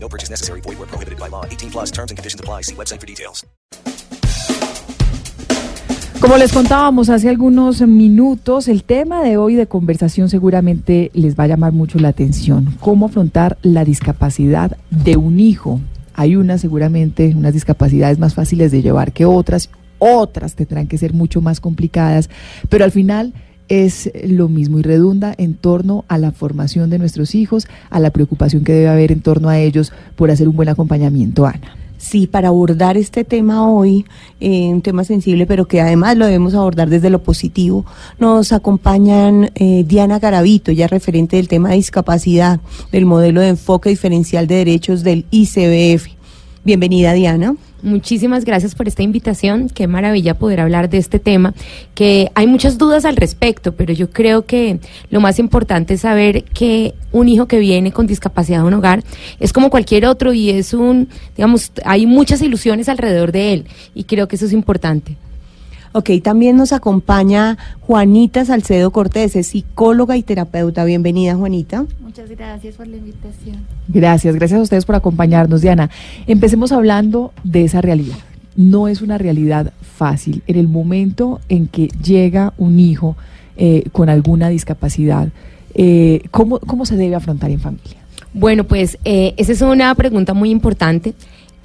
No purchase necessary. Void where prohibited by law. 18 plus terms and conditions apply. See website for details. Como les contábamos hace algunos minutos, el tema de hoy de conversación seguramente les va a llamar mucho la atención. ¿Cómo afrontar la discapacidad de un hijo? Hay unas seguramente, unas discapacidades más fáciles de llevar que otras, otras tendrán que ser mucho más complicadas, pero al final es lo mismo y redunda en torno a la formación de nuestros hijos, a la preocupación que debe haber en torno a ellos por hacer un buen acompañamiento, Ana. Sí, para abordar este tema hoy, eh, un tema sensible, pero que además lo debemos abordar desde lo positivo, nos acompañan eh, Diana Garavito, ya referente del tema de discapacidad, del modelo de enfoque diferencial de derechos del ICBF. Bienvenida, Diana. Muchísimas gracias por esta invitación. Qué maravilla poder hablar de este tema, que hay muchas dudas al respecto, pero yo creo que lo más importante es saber que un hijo que viene con discapacidad a un hogar es como cualquier otro y es un, digamos, hay muchas ilusiones alrededor de él y creo que eso es importante. Ok, también nos acompaña Juanita Salcedo Cortés, es psicóloga y terapeuta. Bienvenida, Juanita. Muchas gracias por la invitación. Gracias, gracias a ustedes por acompañarnos, Diana. Empecemos hablando de esa realidad. No es una realidad fácil. En el momento en que llega un hijo eh, con alguna discapacidad, eh, ¿cómo, ¿cómo se debe afrontar en familia? Bueno, pues eh, esa es una pregunta muy importante.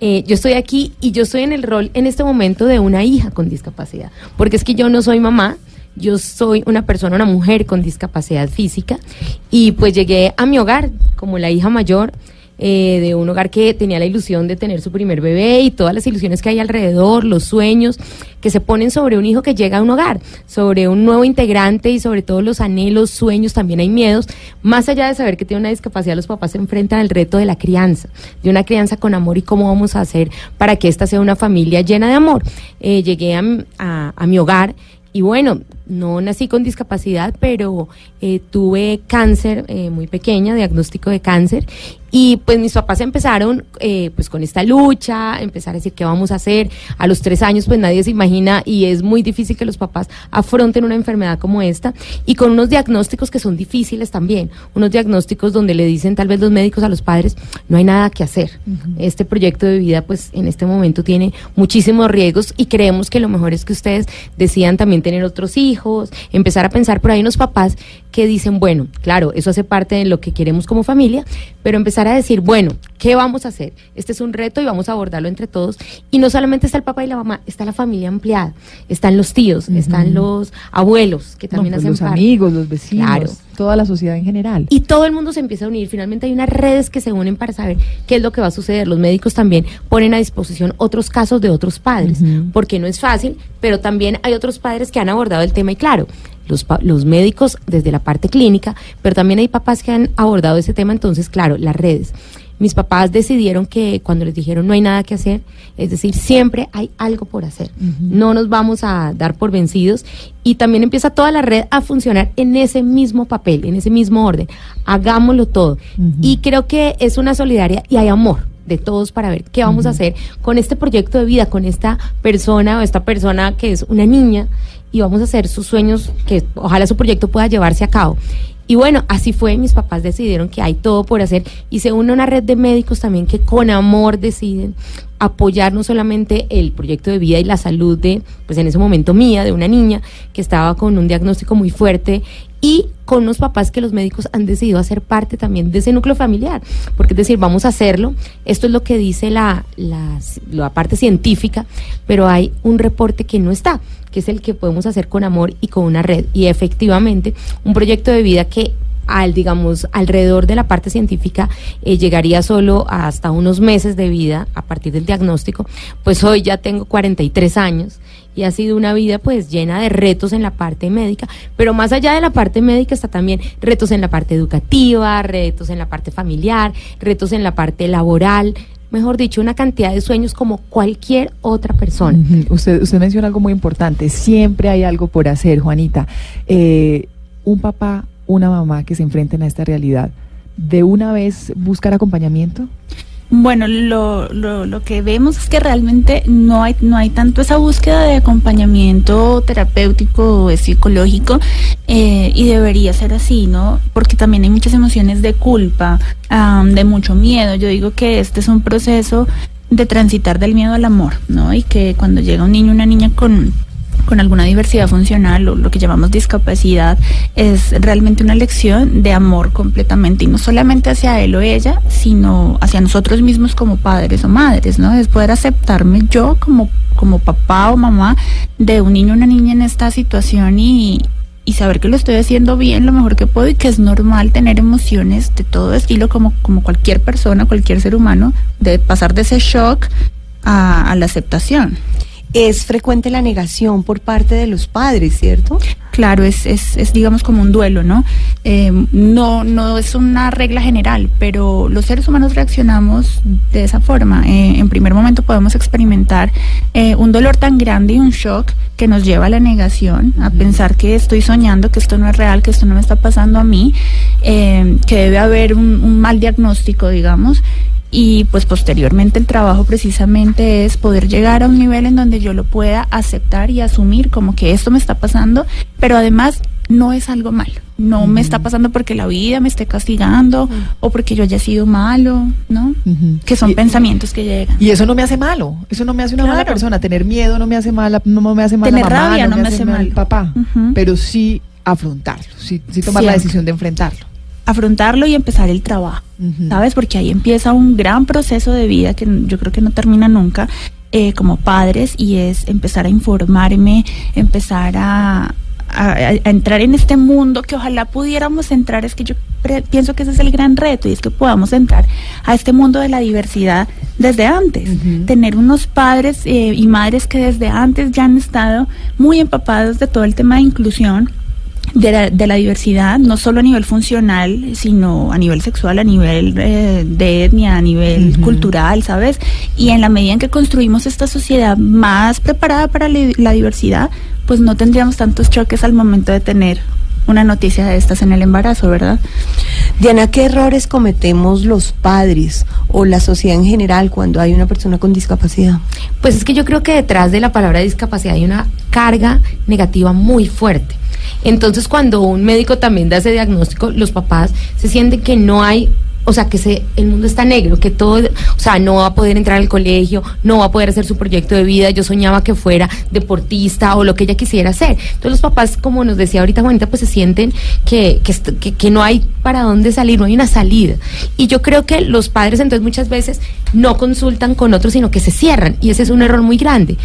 Eh, yo estoy aquí y yo estoy en el rol en este momento de una hija con discapacidad, porque es que yo no soy mamá, yo soy una persona, una mujer con discapacidad física. Y pues llegué a mi hogar como la hija mayor eh, de un hogar que tenía la ilusión de tener su primer bebé y todas las ilusiones que hay alrededor, los sueños que se ponen sobre un hijo que llega a un hogar, sobre un nuevo integrante y sobre todo los anhelos, sueños, también hay miedos. Más allá de saber que tiene una discapacidad, los papás se enfrentan al reto de la crianza, de una crianza con amor y cómo vamos a hacer para que esta sea una familia llena de amor. Eh, llegué a, a mi hogar y bueno, no nací con discapacidad, pero eh, tuve cáncer eh, muy pequeña, diagnóstico de cáncer, y pues mis papás empezaron eh, pues con esta lucha, empezar a decir qué vamos a hacer. A los tres años pues nadie se imagina y es muy difícil que los papás afronten una enfermedad como esta y con unos diagnósticos que son difíciles también, unos diagnósticos donde le dicen tal vez los médicos a los padres no hay nada que hacer. Este proyecto de vida pues en este momento tiene muchísimos riesgos y creemos que lo mejor es que ustedes decidan también tener otros hijos, empezar a pensar por ahí unos papás que dicen, bueno, claro, eso hace parte de lo que queremos como familia, pero empezar a decir, bueno, ¿qué vamos a hacer? Este es un reto y vamos a abordarlo entre todos. Y no solamente está el papá y la mamá, está la familia ampliada, están los tíos, están los abuelos, que también No, pues hacen los parte. amigos, los vecinos, Claro. toda la sociedad en general. Y todo el mundo se empieza a unir. Finalmente hay unas redes que se unen para saber qué es lo que va a suceder. Los médicos también ponen a disposición otros casos de otros padres, porque no es fácil, pero también hay otros padres que han abordado el tema y claro. Los, los médicos desde la parte clínica, pero también hay papás que han abordado ese tema, entonces, claro, las redes. Mis papás decidieron que cuando les dijeron no hay nada que hacer, es decir, siempre hay algo por hacer. No nos vamos a dar por vencidos y también empieza toda la red a funcionar en ese mismo papel, en ese mismo orden. Hagámoslo todo. Y creo que es una solidaria y hay amor de todos para ver qué vamos a hacer con este proyecto de vida, con esta persona o esta persona que es una niña y vamos a hacer sus sueños, que ojalá su proyecto pueda llevarse a cabo. Y bueno, así fue, mis papás decidieron que hay todo por hacer y se une una red de médicos también que con amor deciden apoyar no solamente el proyecto de vida y la salud de, pues en ese momento mía, de una niña que estaba con un diagnóstico muy fuerte y con unos papás que los médicos han decidido hacer parte también de ese núcleo familiar, porque es decir, vamos a hacerlo, esto es lo que dice la, la, la parte científica, pero hay un reporte que no está, que es el que podemos hacer con amor y con una red, y efectivamente un proyecto de vida que al digamos alrededor de la parte científica eh, llegaría solo hasta unos meses de vida a partir del diagnóstico pues hoy ya tengo 43 años y ha sido una vida pues llena de retos en la parte médica, pero más allá de la parte médica está también retos en la parte educativa, retos en la parte familiar, retos en la parte laboral, mejor dicho, una cantidad de sueños como cualquier otra persona. Usted, usted menciona algo muy importante. Siempre hay algo por hacer, Juanita. Eh, un papá, una mamá que se enfrenten a esta realidad, ¿de una vez buscar acompañamiento? Bueno, lo, lo, lo que vemos es que realmente no hay, no hay tanto esa búsqueda de acompañamiento terapéutico o psicológico eh, y debería ser así, ¿no? Porque también hay muchas emociones de culpa, am, de mucho miedo. Yo digo que este es un proceso de transitar del miedo al amor, ¿no? Y que cuando llega un niño una niña con con alguna diversidad funcional o lo que llamamos discapacidad es realmente una lección de amor completamente y no solamente hacia él o ella, sino hacia nosotros mismos como padres o madres, ¿no? Es poder aceptarme yo como, como papá o mamá de un niño o una niña en esta situación y, y saber que lo estoy haciendo bien, lo mejor que puedo y que es normal tener emociones de todo estilo como, como cualquier persona, cualquier ser humano, de pasar de ese shock a, a la aceptación. Es frecuente la negación por parte de los padres, ¿cierto? Claro, es, es, es digamos como un duelo, ¿no? Eh, no, no es una regla general, pero los seres humanos reaccionamos de esa forma. Eh, en primer momento podemos experimentar eh, un dolor tan grande y un shock que nos lleva a la negación, a pensar que estoy soñando, que esto no es real, que esto no me está pasando a mí, eh, que debe haber un, un mal diagnóstico, digamos y pues posteriormente el trabajo precisamente es poder llegar a un nivel en donde yo lo pueda aceptar y asumir como que esto me está pasando, pero además no es algo malo. No me está pasando porque la vida me esté castigando o porque yo haya sido malo, ¿no? Que son Y- pensamientos que llegan. Y eso no me hace malo, eso no me hace una mala persona. Tener miedo no me hace mala, no me hace mala Tener mamá, rabia no me hace mal mal. papá, pero sí afrontarlo, sí, sí tomar la decisión de enfrentarlo. Afrontarlo y empezar el trabajo. ¿sabes? Porque ahí empieza un gran proceso de vida que yo creo que no termina nunca eh, como padres y es empezar a informarme, empezar a, a- a entrar en este mundo que ojalá pudiéramos entrar, es que yo pienso que ese es el gran reto y es que podamos entrar a este mundo de la diversidad desde antes, tener unos padres eh, y madres que desde antes ya han estado muy empapados de todo el tema de inclusión de la, de la diversidad, no solo a nivel funcional, sino a nivel sexual, a nivel eh, de etnia, a nivel cultural, ¿sabes? Y en la medida en que construimos esta sociedad más preparada para la, la diversidad, pues no tendríamos tantos choques al momento de tener una noticia de estas en el embarazo, ¿verdad? Diana, ¿qué errores cometemos los padres o la sociedad en general cuando hay una persona con discapacidad? Pues es que yo creo que detrás de la palabra discapacidad hay una carga negativa muy fuerte. Entonces, cuando un médico también da ese diagnóstico, los papás se sienten que no hay, o sea, que se, el mundo está negro, que todo, o sea, no va a poder entrar al colegio, no va a poder hacer su proyecto de vida. Yo soñaba que fuera deportista o lo que ella quisiera hacer. Entonces, los papás, como nos decía ahorita Juanita, pues se sienten que, que, que, que no hay para dónde salir, no hay una salida. Y yo creo que los padres, entonces, muchas veces no consultan con otros, sino que se cierran. Y ese es un error muy grande.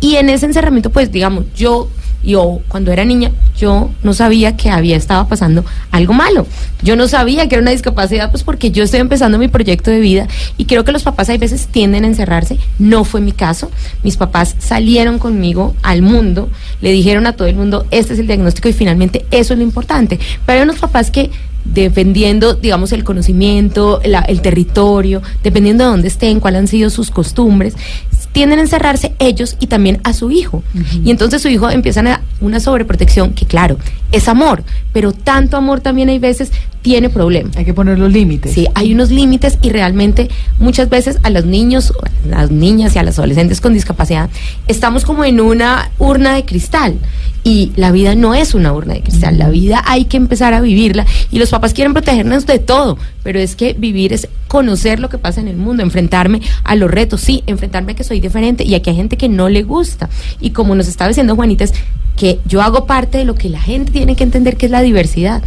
Y en ese encerramiento, pues digamos, yo, yo cuando era niña, yo no sabía que había estaba pasando algo malo. Yo no sabía que era una discapacidad, pues porque yo estoy empezando mi proyecto de vida y creo que los papás hay veces tienden a encerrarse. No fue mi caso. Mis papás salieron conmigo al mundo, le dijeron a todo el mundo, este es el diagnóstico y finalmente eso es lo importante. Pero hay unos papás que defendiendo, digamos, el conocimiento, la- el territorio, dependiendo de dónde estén, cuáles han sido sus costumbres, tienden a encerrarse ellos y también a su hijo. Y entonces su hijo empiezan a una sobreprotección que, claro, es amor, pero tanto amor también hay veces tiene problemas. Hay que poner los límites. Sí, hay unos límites y realmente muchas veces a los niños, a las niñas y a los adolescentes con discapacidad estamos como en una urna de cristal y la vida no es una urna de cristal, la vida hay que empezar a vivirla y los papás quieren protegernos de todo, pero es que vivir es conocer lo que pasa en el mundo, enfrentarme a los retos, sí, enfrentarme a que soy diferente y aquí hay gente que no le gusta y como nos estaba diciendo Juanita es que yo hago parte de lo que la gente tiene que entender que es la diversidad.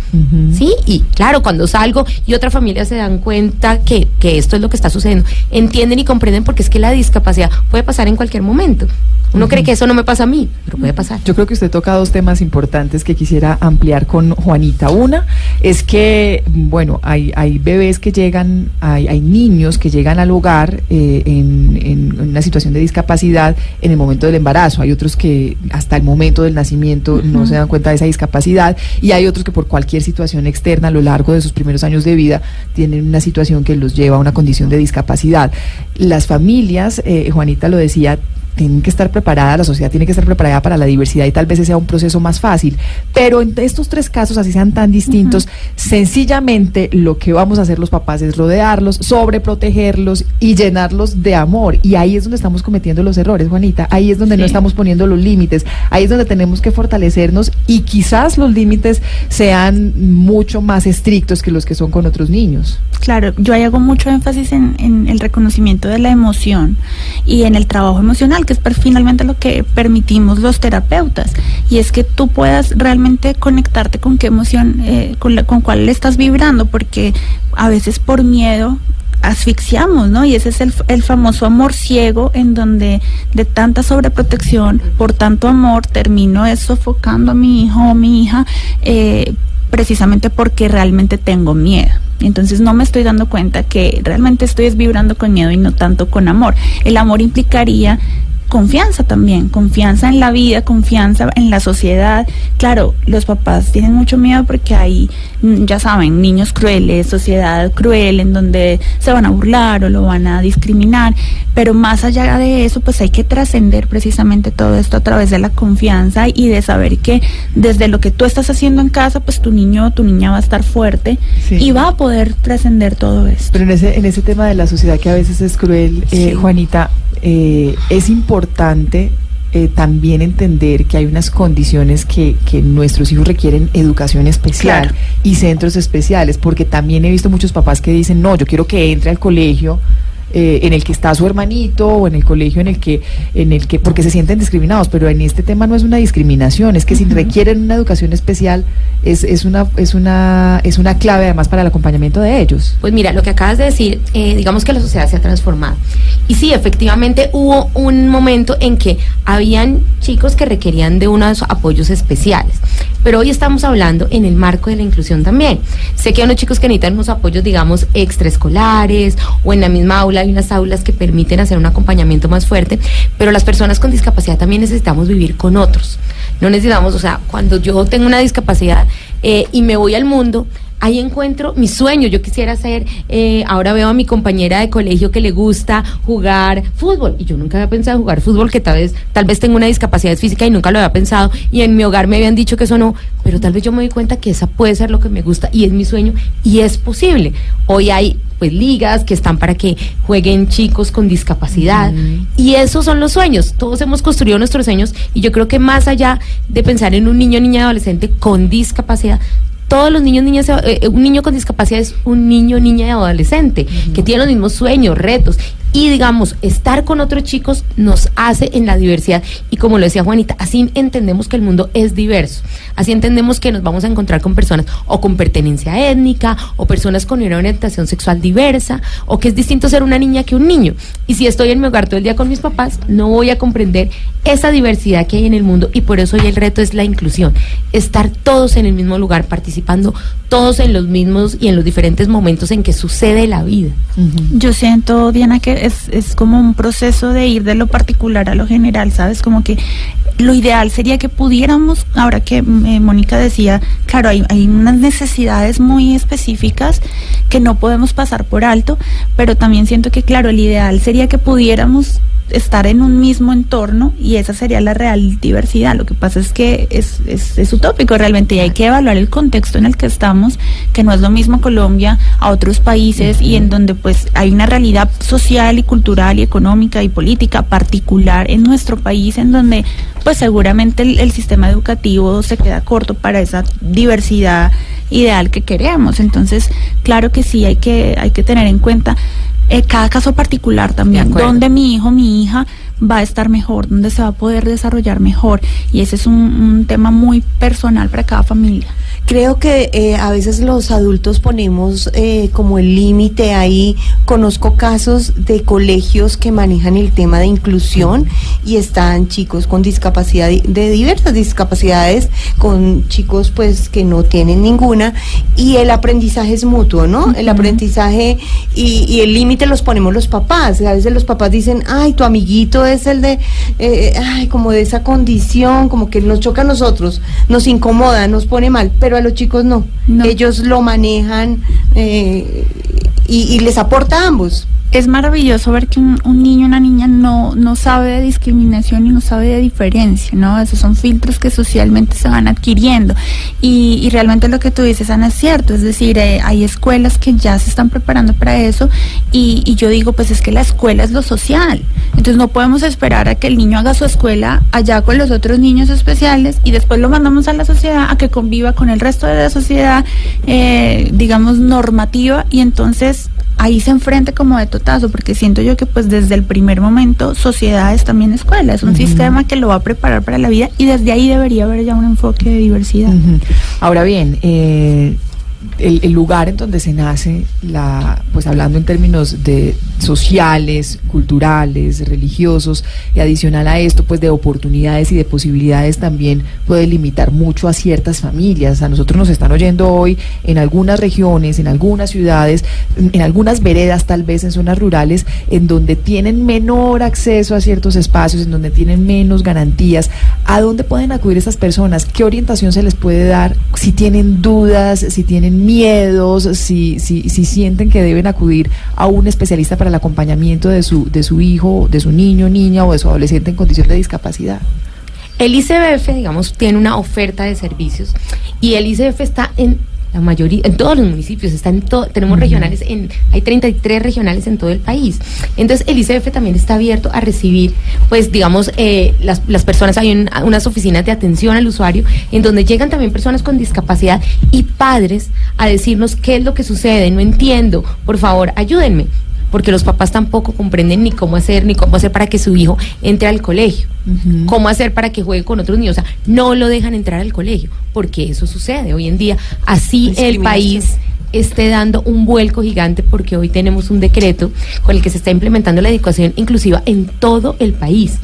Sí, y claro, cuando salgo y otra familia se dan cuenta que, que esto es lo que está sucediendo, entienden y comprenden porque es que la discapacidad puede pasar en cualquier momento. Uno cree que eso no me pasa a mí, pero puede pasar. Yo creo que usted toca dos temas importantes que quisiera ampliar con Juanita. Una es que, bueno, hay, hay bebés que llegan, hay, hay niños que llegan al hogar eh, en, en una situación de discapacidad en el momento del embarazo. Hay otros que hasta el momento del nacimiento no se dan cuenta de esa discapacidad y hay otros que por cualquier situación externa a lo largo de sus primeros años de vida tienen una situación que los lleva a una condición de discapacidad. Las familias, eh, Juanita lo decía, tienen que estar preparadas, la sociedad tiene que estar preparada para la diversidad y tal vez ese sea un proceso más fácil. Pero en estos tres casos, así sean tan distintos, sencillamente lo que vamos a hacer los papás es rodearlos, sobreprotegerlos y llenarlos de amor. Y ahí es donde estamos cometiendo los errores, Juanita. Ahí es donde no estamos poniendo los límites. Ahí es donde tenemos que fortalecernos y quizás los límites sean mucho más estrictos que los que son con otros niños. Claro, yo ahí hago mucho énfasis en, en el reconocimiento de la emoción y en el trabajo emocional, que es finalmente lo que permitimos los terapeutas. Y es que tú puedas realmente conectarte con qué emoción, eh, con, la, con cuál le estás vibrando, porque a veces por miedo asfixiamos, ¿no? Y ese es el, el famoso amor ciego en donde de tanta sobreprotección, por tanto amor, termino es sofocando a mi hijo o mi hija eh, precisamente porque realmente tengo miedo. Entonces no me estoy dando cuenta que realmente estoy es vibrando con miedo y no tanto con amor. El amor implicaría confianza también, confianza en la vida, confianza en la sociedad. Claro, los papás tienen mucho miedo porque hay, mm, ya saben, niños crueles, sociedad cruel en donde se van a burlar o lo van a discriminar, pero más allá de eso, pues hay que trascender precisamente todo esto a través de la confianza y de saber que desde lo que tú estás haciendo en casa, pues tu niño o tu niña va a estar fuerte Sí. y va a poder trascender todo esto. Pero en ese, en ese tema de la sociedad que a veces es cruel, eh, Sí. Juanita, eh, es importante eh, también entender que hay unas condiciones que, que nuestros hijos requieren educación especial Claro. y centros especiales, porque también he visto muchos papás que dicen, no, yo quiero que entre al colegio eh, en el que está su hermanito o en el colegio en el que en el que porque se sienten discriminados pero en este tema no es una discriminación es que si requieren una educación especial es, es una es una es una clave además para el acompañamiento de ellos Pues mira, lo que acabas de decir, eh, digamos que la sociedad se ha transformado. Y sí, efectivamente hubo un momento en que habían chicos que requerían de unos apoyos especiales. Pero hoy estamos hablando en el marco de la inclusión también. Sé que hay unos chicos que necesitan unos apoyos, digamos, extraescolares o en la misma aula hay unas aulas que permiten hacer un acompañamiento más fuerte, pero las personas con discapacidad también necesitamos vivir con otros. No necesitamos, o sea, cuando yo tengo una discapacidad eh, y me voy al mundo, ahí encuentro mi sueño. Yo quisiera ser, eh, ahora veo a mi compañera de colegio que le gusta jugar fútbol. Y yo nunca había pensado en jugar fútbol, que tal vez, tal vez tengo una discapacidad física y nunca lo había pensado. Y en mi hogar me habían dicho que eso no. Pero tal vez yo me doy cuenta que esa puede ser lo que me gusta y es mi sueño y es posible. Hoy hay pues ligas que están para que jueguen chicos con discapacidad y esos son los sueños. Todos hemos construido nuestros sueños y yo creo que más allá de pensar en un niño, niña, adolescente con discapacidad, todos los niños, niñas, eh, eh, un niño con discapacidad es un niño, niña y adolescente que tiene los mismos sueños, retos. Y digamos, estar con otros chicos nos hace en la diversidad. Y como lo decía Juanita, así entendemos que el mundo es diverso. Así entendemos que nos vamos a encontrar con personas o con pertenencia étnica, o personas con una orientación sexual diversa, o que es distinto ser una niña que un niño. Y si estoy en mi hogar todo el día con mis papás, no voy a comprender esa diversidad que hay en el mundo. Y por eso hoy el reto es la inclusión. Estar todos en el mismo lugar, participando todos en los mismos y en los diferentes momentos en que sucede la vida. Yo siento, Diana, que es, es como un proceso de ir de lo particular a lo general, ¿sabes? Como que lo ideal sería que pudiéramos, ahora que eh, Mónica decía, claro, hay, hay unas necesidades muy específicas que no podemos pasar por alto, pero también siento que, claro, el ideal sería que pudiéramos estar en un mismo entorno y esa sería la real diversidad. Lo que pasa es que es, es, es utópico realmente y hay que evaluar el contexto en el que estamos, que no es lo mismo Colombia a otros países y en donde pues hay una realidad social y cultural y económica y política particular en nuestro país en donde pues seguramente el, el sistema educativo se queda corto para esa diversidad ideal que queremos. Entonces, claro que sí hay que hay que tener en cuenta eh, cada caso particular también, donde mi hijo, mi hija va a estar mejor, donde se va a poder desarrollar mejor. Y ese es un, un tema muy personal para cada familia. Creo que eh, a veces los adultos ponemos eh, como el límite ahí. Conozco casos de colegios que manejan el tema de inclusión y están chicos con discapacidad di- de diversas discapacidades, con chicos pues que no tienen ninguna y el aprendizaje es mutuo, ¿no? El aprendizaje y, y el límite los ponemos los papás. A veces los papás dicen, ay, tu amiguito es el de, eh, ay, como de esa condición, como que nos choca a nosotros, nos incomoda, nos pone mal, pero a los chicos no. No. Ellos lo manejan eh, y, y les aporta a ambos. Es maravilloso ver que un, niño una niña no, no sabe de discriminación y no sabe de diferencia, ¿no? Esos son filtros que socialmente se van adquiriendo. Y, y realmente lo que tú dices, Ana, es cierto. Es decir, eh, hay escuelas que ya se están preparando para eso y, y yo digo, pues es que la escuela es lo social. Entonces no podemos esperar a que el niño haga su escuela allá con los otros niños especiales y después lo mandamos a la sociedad a que conviva con el resto de la sociedad, eh, digamos, normativa y entonces ahí se enfrenta como de totazo, porque siento yo que pues desde el primer momento sociedad es también escuela, es un sistema que lo va a preparar para la vida y desde ahí debería haber ya un enfoque de diversidad. Ahora bien, eh, el, el lugar en donde se nace, la, pues hablando en términos de sociales, culturales, religiosos, y adicional a esto, pues de oportunidades y de posibilidades también puede limitar mucho a ciertas familias. A nosotros nos están oyendo hoy en algunas regiones, en algunas ciudades, en, algunas veredas, tal vez en zonas rurales, en donde tienen menor acceso a ciertos espacios, en donde tienen menos garantías. ¿A dónde pueden acudir estas personas? ¿Qué orientación se les puede dar? Si tienen dudas, si tienen miedos, si, si, si sienten que deben acudir a un especialista para el acompañamiento de su, de su hijo, de su niño, niña o de su adolescente en condición de discapacidad. El ICBF, digamos, tiene una oferta de servicios y el ICBF está en la mayoría, en todos los municipios, está en todo, tenemos regionales, en, hay 33 regionales en todo el país. Entonces el ICBF también está abierto a recibir, pues digamos, eh, las, las personas, hay un- unas oficinas de atención al usuario en donde llegan también personas con discapacidad y padres a decirnos qué es lo que sucede, no entiendo, por favor, ayúdenme porque los papás tampoco comprenden ni cómo hacer, ni cómo hacer para que su hijo entre al colegio, cómo hacer para que juegue con otros niños, o sea, no lo dejan entrar al colegio, porque eso sucede hoy en día. Así el país esté dando un vuelco gigante porque hoy tenemos un decreto con el que se está implementando la educación inclusiva en todo el país.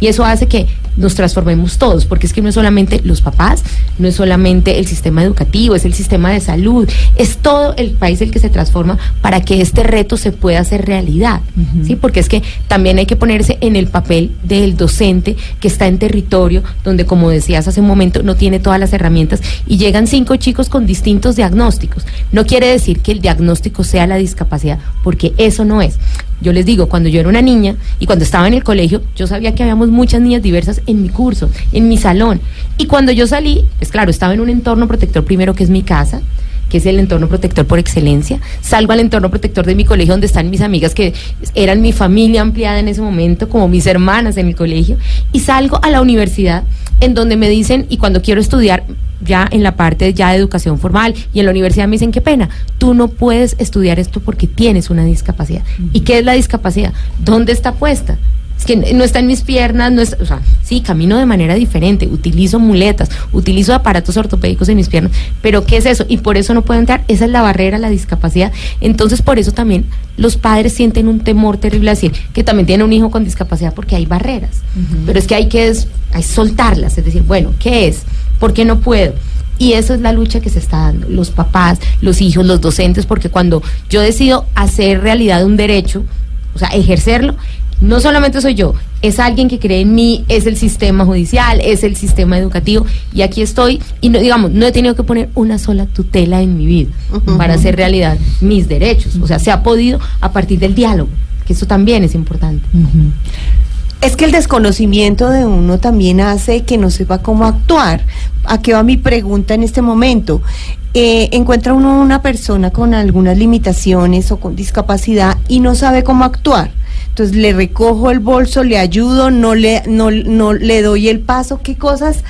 Y eso hace que nos transformemos todos, porque es que no es solamente los papás, no es solamente el sistema educativo, es el sistema de salud, es todo el país el que se transforma para que este reto se pueda hacer realidad. ¿sí? Porque es que también hay que ponerse en el papel del docente que está en territorio donde, como decías hace un momento, no tiene todas las herramientas y llegan cinco chicos con distintos diagnósticos. No quiere decir que el diagnóstico sea la discapacidad, porque eso no es. Yo les digo, cuando yo era una niña y cuando estaba en el colegio, yo sabía que habíamos muchas niñas diversas en mi curso, en mi salón. Y cuando yo salí, pues claro, estaba en un entorno protector primero que es mi casa, que es el entorno protector por excelencia. Salgo al entorno protector de mi colegio donde están mis amigas que eran mi familia ampliada en ese momento, como mis hermanas en el colegio. Y salgo a la universidad en donde me dicen, y cuando quiero estudiar ya en la parte ya de educación formal y en la universidad me dicen, qué pena, tú no puedes estudiar esto porque tienes una discapacidad. ¿Y qué es la discapacidad? ¿Dónde está puesta? Es que no está en mis piernas, no es, o sea, sí, camino de manera diferente, utilizo muletas, utilizo aparatos ortopédicos en mis piernas, pero ¿qué es eso? Y por eso no puedo entrar, esa es la barrera, la discapacidad. Entonces, por eso también los padres sienten un temor terrible a decir que también tienen un hijo con discapacidad porque hay barreras. Pero es que hay que es- hay soltarlas, es decir, bueno, ¿qué es? ¿Por qué no puedo? Y eso es la lucha que se está dando, los papás, los hijos, los docentes, porque cuando yo decido hacer realidad un derecho, o sea, ejercerlo, no solamente soy yo, es alguien que cree en mí, es el sistema judicial, es el sistema educativo, y aquí estoy, y no, digamos, no he tenido que poner una sola tutela en mi vida para hacer realidad mis derechos. O sea, se ha podido a partir del diálogo, que eso también es importante. Es que el desconocimiento de uno también hace que no sepa cómo actuar. ¿A qué va mi pregunta en este momento? Eh, encuentra uno una persona con algunas limitaciones o con discapacidad y no sabe cómo actuar. Entonces le recojo el bolso, le ayudo, no le, no, no le doy el paso. ¿Qué cosas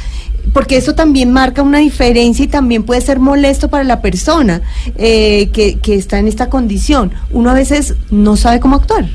porque eso también marca una diferencia y también puede ser molesto para la persona eh, que, que está en esta condición. Uno a veces no sabe cómo actuar.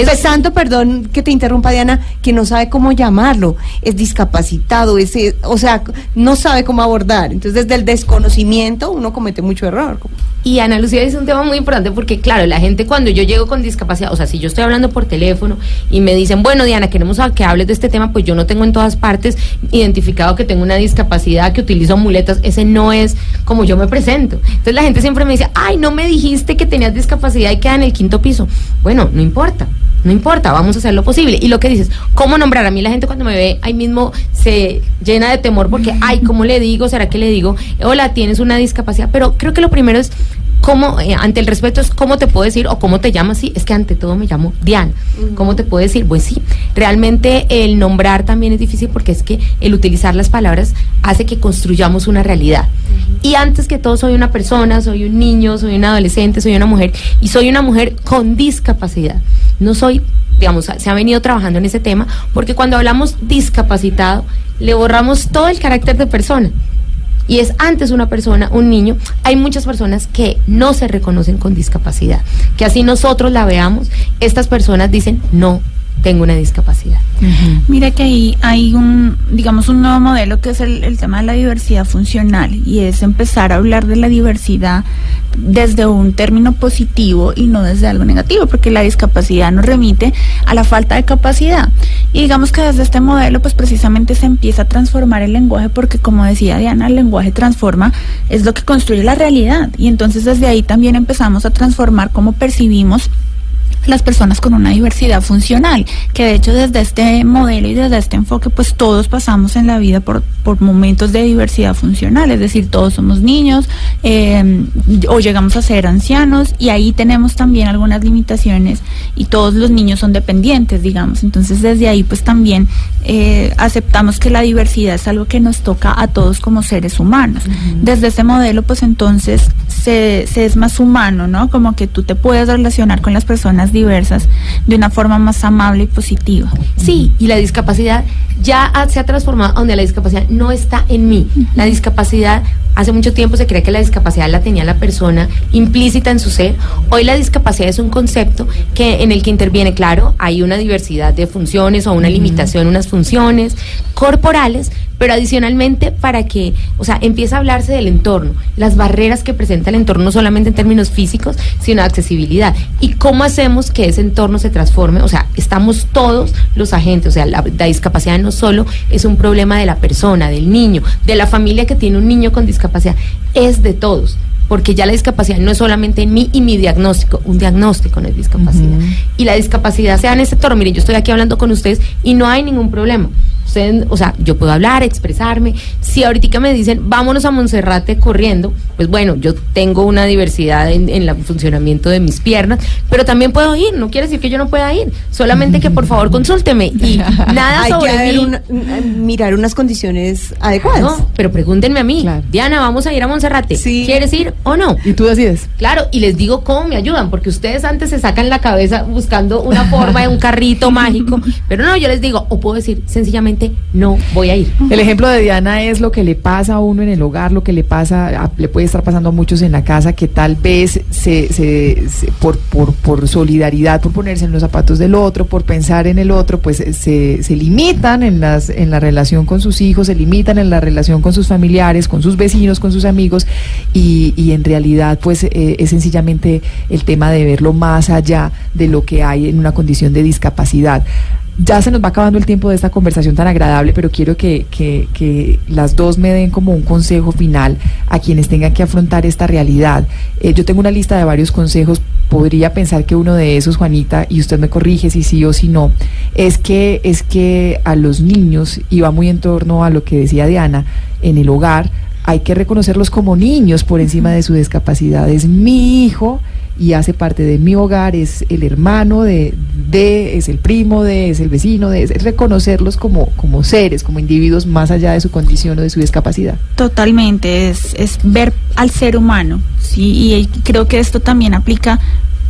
Empezando, perdón que te interrumpa Diana, que no sabe cómo llamarlo, es discapacitado, es, eh, o sea, no sabe cómo abordar. Entonces, desde el desconocimiento uno comete mucho error. Y Ana Lucía es un tema muy importante porque, claro, la gente cuando yo llego con discapacidad, o sea, si yo estoy hablando por teléfono y me dicen, bueno, Diana, queremos que hables de este tema, pues yo no tengo en todas partes identificado que tengo una discapacidad, que utilizo muletas, ese no es como yo me presento. Entonces la gente siempre me dice, ay, no me dijiste que tenías discapacidad y queda en el quinto piso. Bueno, no importa. No importa, vamos a hacer lo posible. Y lo que dices, ¿cómo nombrar? A mí la gente cuando me ve ahí mismo se llena de temor porque, ay, ¿cómo le digo? ¿Será que le digo? Hola, tienes una discapacidad. Pero creo que lo primero es cómo, eh, ante el respeto es cómo te puedo decir o cómo te llamas, sí, es que ante todo me llamo Diana. ¿Cómo te puedo decir? Pues sí, realmente el nombrar también es difícil porque es que el utilizar las palabras hace que construyamos una realidad. Y antes que todo soy una persona, soy un niño, soy un adolescente, soy una mujer y soy una mujer con discapacidad. No soy, digamos, se ha venido trabajando en ese tema porque cuando hablamos discapacitado le borramos todo el carácter de persona y es antes una persona, un niño, hay muchas personas que no se reconocen con discapacidad, que así nosotros la veamos, estas personas dicen, no, tengo una discapacidad. Mira que ahí hay un, digamos, un nuevo modelo que es el, tema de la diversidad funcional y es empezar a hablar de la diversidad desde un término positivo y no desde algo negativo, porque la discapacidad nos remite a la falta de capacidad. Y digamos que desde este modelo, pues precisamente se empieza a transformar el lenguaje, porque como decía Diana, el lenguaje transforma, es lo que construye la realidad. Y entonces desde ahí también empezamos a transformar cómo percibimos las personas con una diversidad funcional, que de hecho desde este modelo y desde este enfoque, pues todos pasamos en la vida por, por momentos de diversidad funcional, es decir, todos somos niños eh, o llegamos a ser ancianos y ahí tenemos también algunas limitaciones y todos los niños son dependientes, digamos, entonces desde ahí pues también eh, aceptamos que la diversidad es algo que nos toca a todos como seres humanos. Desde ese modelo pues entonces se, se es más humano, ¿no? Como que tú te puedes relacionar con las personas diversas de una forma más amable y positiva. Sí, y la discapacidad ya se ha transformado donde la discapacidad no está en mí. La discapacidad, hace mucho tiempo se cree que la discapacidad la tenía la persona implícita en su ser. Hoy la discapacidad es un concepto que en el que interviene, claro, hay una diversidad de funciones o una limitación, unas funciones corporales, pero adicionalmente para que, o sea, empieza a hablarse del entorno, las barreras que presenta el entorno, no solamente en términos físicos, sino de accesibilidad. Y cómo hacemos que ese entorno se transforme, o sea, estamos todos los agentes, o sea, la, discapacidad no solo es un problema de la persona, del niño, de la familia que tiene un niño con discapacidad, es de todos porque ya la discapacidad no es solamente en mí y mi diagnóstico, un diagnóstico no es discapacidad. Y la discapacidad sea en ese entorno, miren, yo estoy aquí hablando con ustedes y no hay ningún problema o sea, yo puedo hablar, expresarme. Si ahorita me dicen, vámonos a Monserrate corriendo, pues bueno, yo tengo una diversidad en, el funcionamiento de mis piernas, pero también puedo ir, no quiere decir que yo no pueda ir, solamente que por favor consúlteme y nada Hay sobre que mirar unas condiciones adecuadas. No, pero pregúntenme a mí, Diana, vamos a ir a Monserrate, ¿quieres ir o no? Y tú decides. Claro, y les digo cómo me ayudan, porque ustedes antes se sacan la cabeza buscando una forma de un carrito mágico, pero no, yo les digo, o puedo decir sencillamente no voy a ir. El ejemplo de Diana es lo que le pasa a uno en el hogar, lo que le pasa, le puede estar pasando a muchos en la casa que tal vez se, se, por, por, por, solidaridad, por ponerse en los zapatos del otro, por pensar en el otro, pues se, se limitan en, las, en la relación con sus hijos, se limitan en la relación con sus familiares, con sus vecinos, con sus amigos y, y en realidad pues eh, es sencillamente el tema de verlo más allá de lo que hay en una condición de discapacidad. Ya se nos va acabando el tiempo de esta conversación tan agradable, pero quiero que, que, las dos me den como un consejo final a quienes tengan que afrontar esta realidad. Eh, yo tengo una lista de varios consejos, podría pensar que uno de esos, Juanita, y usted me corrige si sí o si no, es que, es que a los niños, y va muy en torno a lo que decía Diana, en el hogar, hay que reconocerlos como niños por encima de su discapacidad. Es mi hijo y hace parte de mi hogar, es el hermano de, de es el primo de, es el vecino de, es reconocerlos como, como seres, como individuos más allá de su condición o de su discapacidad. Totalmente, es, es ver al ser humano, sí, y creo que esto también aplica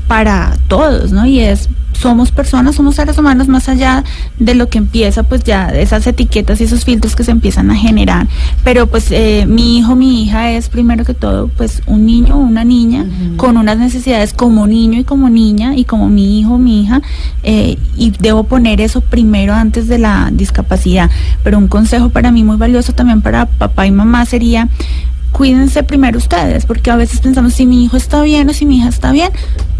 para todos, ¿no? Y es somos personas, somos seres humanos más allá de lo que empieza, pues ya esas etiquetas y esos filtros que se empiezan a generar. Pero pues eh, mi hijo, mi hija es primero que todo pues un niño o una niña con unas necesidades como niño y como niña y como mi hijo, mi hija, eh, y debo poner eso primero antes de la discapacidad. Pero un consejo para mí muy valioso también para papá y mamá sería cuídense primero ustedes, porque a veces pensamos si mi hijo está bien o si mi hija está bien,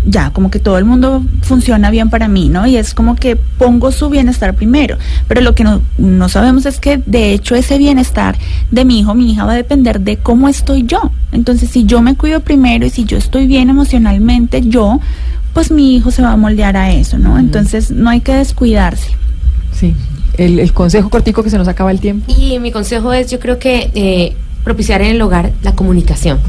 ya, como que todo el mundo funciona bien para mí, ¿no? Y es como que pongo su bienestar primero, pero lo que no, no sabemos es que de hecho ese bienestar de mi hijo, mi hija va a depender de cómo estoy yo. Entonces, si yo me cuido primero y si yo estoy bien emocionalmente, yo, pues mi hijo se va a moldear a eso, ¿no? Entonces, no hay que descuidarse. Sí. El, el consejo cortico que se nos acaba el tiempo. Y mi consejo es, yo creo que eh, propiciar en el hogar la comunicación,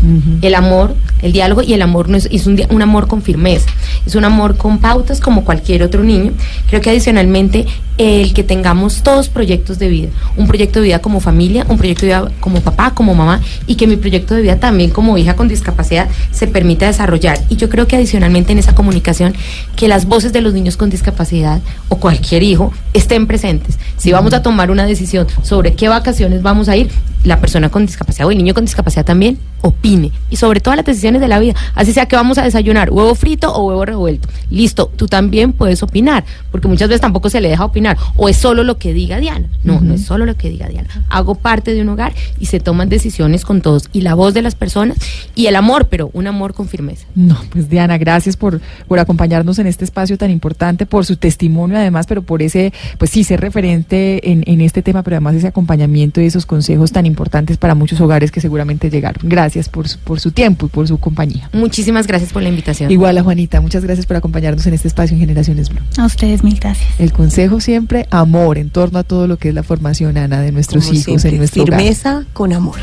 el amor, el diálogo y el amor no es, es un, un, amor con firmeza, es un amor con pautas como cualquier otro niño. Creo que adicionalmente el que tengamos todos proyectos de vida, un proyecto de vida como familia, un proyecto de vida como papá, como mamá y que mi proyecto de vida también como hija con discapacidad se permita desarrollar. Y yo creo que adicionalmente en esa comunicación que las voces de los niños con discapacidad o cualquier hijo estén presentes. Si vamos a tomar una decisión sobre qué vacaciones vamos a ir, la persona con discapacidad o el niño con discapacidad también opine. Y sobre todas las decisiones de la vida. Así sea que vamos a desayunar huevo frito o huevo revuelto. Listo, tú también puedes opinar, porque muchas veces tampoco se le deja opinar. O es solo lo que diga Diana. No, no es solo lo que diga Diana. Hago parte de un hogar y se toman decisiones con todos. Y la voz de las personas y el amor, pero un amor con firmeza. No, pues Diana, gracias por, por acompañarnos en este espacio tan importante, por su testimonio además, pero por ese, pues sí, ser referente en, en este tema, pero además ese acompañamiento y esos consejos tan importantes para muchos hogares que seguramente llegaron. Gracias por su, por su tiempo y por su compañía. Muchísimas gracias por la invitación. Igual a Juanita, muchas gracias por acompañarnos en este espacio en Generaciones Blue. A ustedes mil gracias. El consejo siempre, amor, en torno a todo lo que es la formación, Ana, de nuestros Como hijos siempre, en nuestro Firmeza hogar. con amor.